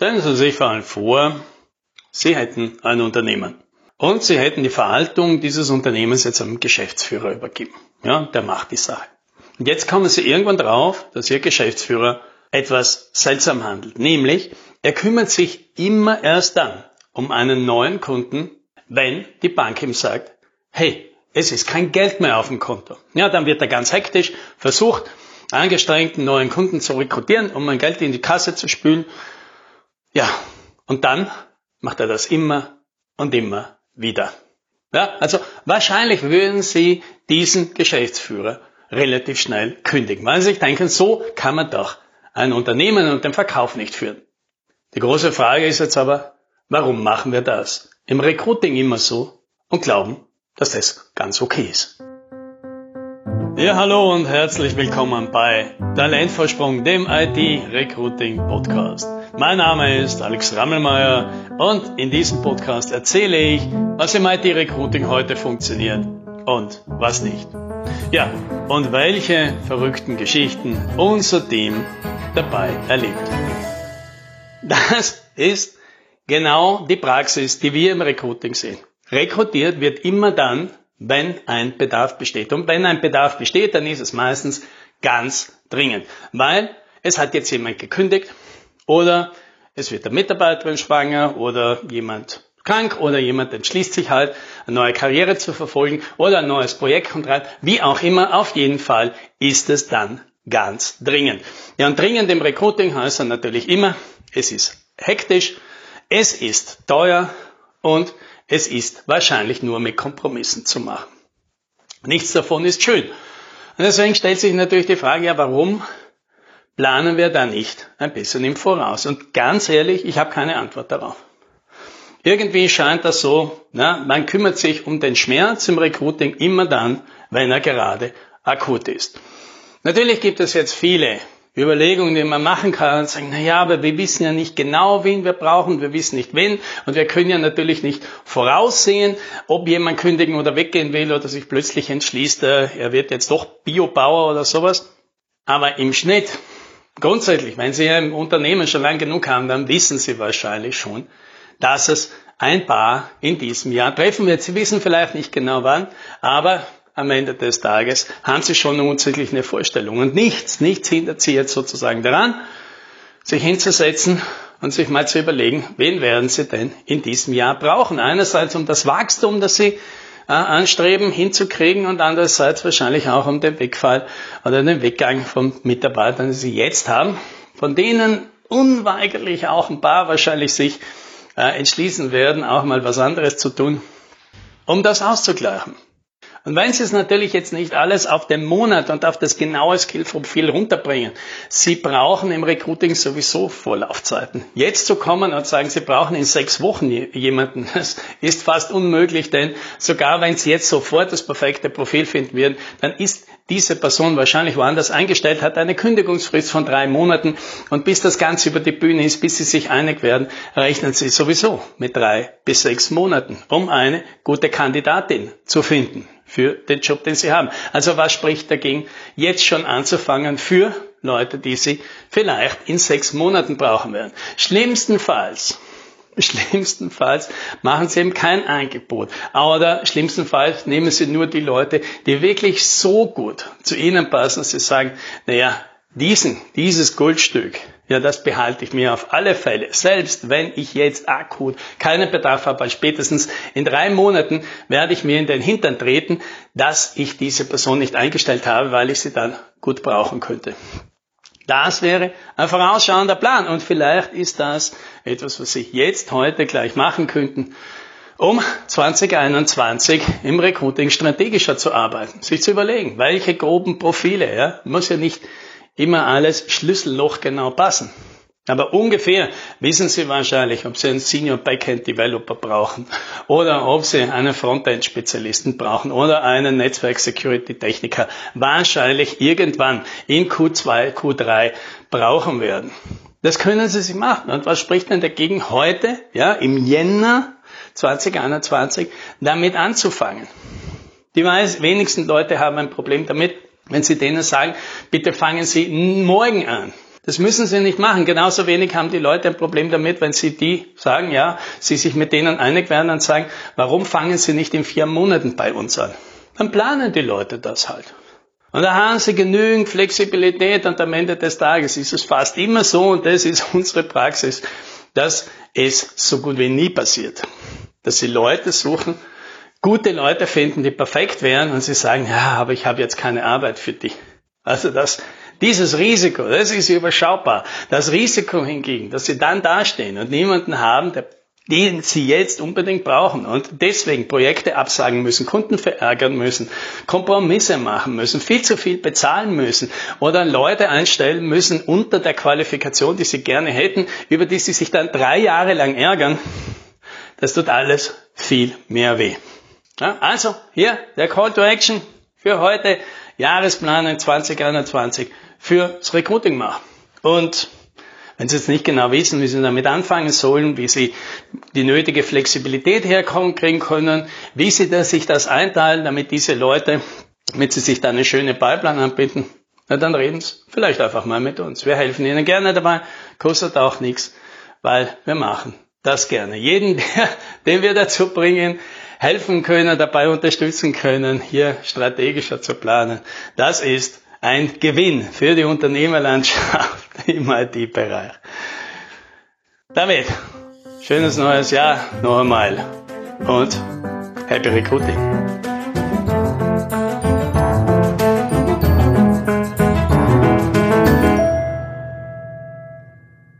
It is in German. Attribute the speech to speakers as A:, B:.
A: Stellen Sie sich vor allem vor, Sie hätten ein Unternehmen und Sie hätten die Verhaltung dieses Unternehmens jetzt einem Geschäftsführer übergeben. Ja, der macht die Sache. Und jetzt kommen Sie irgendwann drauf, dass Ihr Geschäftsführer etwas seltsam handelt. Nämlich, er kümmert sich immer erst dann um einen neuen Kunden, wenn die Bank ihm sagt, hey, es ist kein Geld mehr auf dem Konto. Ja, dann wird er ganz hektisch, versucht, angestrengt einen neuen Kunden zu rekrutieren, um mein Geld in die Kasse zu spülen. Ja, und dann macht er das immer und immer wieder. Ja, also wahrscheinlich würden Sie diesen Geschäftsführer relativ schnell kündigen, weil Sie sich denken, so kann man doch ein Unternehmen und den Verkauf nicht führen. Die große Frage ist jetzt aber, warum machen wir das im Recruiting immer so und glauben, dass das ganz okay ist? Ja, hallo und herzlich willkommen bei Talentvorsprung, dem IT-Recruiting-Podcast. Mein Name ist Alex Rammelmeier und in diesem Podcast erzähle ich, was im IT-Recruiting heute funktioniert und was nicht. Ja, und welche verrückten Geschichten unser Team dabei erlebt. Das ist genau die Praxis, die wir im Recruiting sehen. Rekrutiert wird immer dann, wenn ein Bedarf besteht. Und wenn ein Bedarf besteht, dann ist es meistens ganz dringend, weil es hat jetzt jemand gekündigt oder es wird der Mitarbeiterin schwanger oder jemand krank oder jemand entschließt sich halt, eine neue Karriere zu verfolgen oder ein neues Projekt kommt rein. Wie auch immer, auf jeden Fall ist es dann ganz dringend. Ja, und dringend im Recruiting heißt dann natürlich immer, es ist hektisch, es ist teuer und es ist wahrscheinlich nur mit Kompromissen zu machen. Nichts davon ist schön. Und deswegen stellt sich natürlich die Frage, ja, warum planen wir da nicht ein bisschen im Voraus? Und ganz ehrlich, ich habe keine Antwort darauf. Irgendwie scheint das so, na, man kümmert sich um den Schmerz im Recruiting immer dann, wenn er gerade akut ist. Natürlich gibt es jetzt viele Überlegungen, die man machen kann und sagen, na ja, aber wir wissen ja nicht genau, wen wir brauchen, wir wissen nicht wen und wir können ja natürlich nicht voraussehen, ob jemand kündigen oder weggehen will oder sich plötzlich entschließt, äh, er wird jetzt doch Biobauer oder sowas. Aber im Schnitt, grundsätzlich, wenn Sie ein Unternehmen schon lang genug haben, dann wissen Sie wahrscheinlich schon, dass es ein paar in diesem Jahr treffen wird. Sie wissen vielleicht nicht genau wann, aber am Ende des Tages haben sie schon grundsätzlich eine Vorstellung. Und nichts, nichts hindert sie jetzt sozusagen daran, sich hinzusetzen und sich mal zu überlegen, wen werden sie denn in diesem Jahr brauchen. Einerseits um das Wachstum, das sie anstreben, hinzukriegen und andererseits wahrscheinlich auch um den Wegfall oder den Weggang von Mitarbeitern, die sie jetzt haben, von denen unweigerlich auch ein paar wahrscheinlich sich äh, entschließen werden, auch mal was anderes zu tun, um das auszugleichen. Und wenn Sie es natürlich jetzt nicht alles auf den Monat und auf das genaue Skillprofil runterbringen, Sie brauchen im Recruiting sowieso Vorlaufzeiten. Jetzt zu kommen und sagen, Sie brauchen in sechs Wochen jemanden, das ist fast unmöglich, denn sogar wenn Sie jetzt sofort das perfekte Profil finden würden, dann ist diese Person wahrscheinlich woanders eingestellt, hat eine Kündigungsfrist von drei Monaten und bis das Ganze über die Bühne ist, bis Sie sich einig werden, rechnen Sie sowieso mit drei bis sechs Monaten, um eine gute Kandidatin zu finden für den Job, den Sie haben. Also was spricht dagegen, jetzt schon anzufangen für Leute, die Sie vielleicht in sechs Monaten brauchen werden? Schlimmstenfalls Schlimmstenfalls machen Sie ihm kein Angebot. Oder schlimmstenfalls nehmen Sie nur die Leute, die wirklich so gut zu Ihnen passen, dass Sie sagen, naja, diesen, dieses Goldstück, ja, das behalte ich mir auf alle Fälle. Selbst wenn ich jetzt akut keinen Bedarf habe, weil spätestens in drei Monaten werde ich mir in den Hintern treten, dass ich diese Person nicht eingestellt habe, weil ich sie dann gut brauchen könnte. Das wäre ein vorausschauender Plan und vielleicht ist das etwas, was Sie jetzt heute gleich machen könnten, um 2021 im Recruiting strategischer zu arbeiten, sich zu überlegen, welche groben Profile, ja, muss ja nicht immer alles Schlüsselloch genau passen. Aber ungefähr wissen Sie wahrscheinlich, ob Sie einen Senior Backend Developer brauchen oder ob Sie einen Frontend Spezialisten brauchen oder einen Netzwerk Security Techniker. Wahrscheinlich irgendwann in Q2, Q3 brauchen werden. Das können Sie sich machen. Und was spricht denn dagegen heute, ja, im Jänner 2021 damit anzufangen? Die wenigsten Leute haben ein Problem damit, wenn Sie denen sagen, bitte fangen Sie morgen an. Das müssen sie nicht machen. Genauso wenig haben die Leute ein Problem damit, wenn sie die sagen, ja, sie sich mit denen einig werden und sagen, warum fangen sie nicht in vier Monaten bei uns an? Dann planen die Leute das halt. Und da haben sie genügend Flexibilität und am Ende des Tages ist es fast immer so und das ist unsere Praxis, dass es so gut wie nie passiert. Dass sie Leute suchen, gute Leute finden, die perfekt wären und sie sagen, ja, aber ich habe jetzt keine Arbeit für dich. Also das, dieses Risiko, das ist überschaubar. Das Risiko hingegen, dass sie dann dastehen und niemanden haben, der den sie jetzt unbedingt brauchen und deswegen Projekte absagen müssen, Kunden verärgern müssen, Kompromisse machen müssen, viel zu viel bezahlen müssen oder Leute einstellen müssen unter der Qualifikation, die sie gerne hätten, über die sie sich dann drei Jahre lang ärgern, das tut alles viel mehr weh. Ja, also hier der Call to Action für heute, Jahresplan 2021 fürs Recruiting machen. Und wenn Sie jetzt nicht genau wissen, wie Sie damit anfangen sollen, wie Sie die nötige Flexibilität herkommen kriegen können, wie Sie das, sich das einteilen, damit diese Leute, damit Sie sich da eine schöne Pipeline anbieten, na dann reden Sie vielleicht einfach mal mit uns. Wir helfen Ihnen gerne dabei, kostet auch nichts, weil wir machen das gerne. Jeden, der, den wir dazu bringen, helfen können, dabei unterstützen können, hier strategischer zu planen, das ist ein Gewinn für die Unternehmerlandschaft im IT-Bereich. Damit, schönes neues Jahr noch einmal und happy recruiting.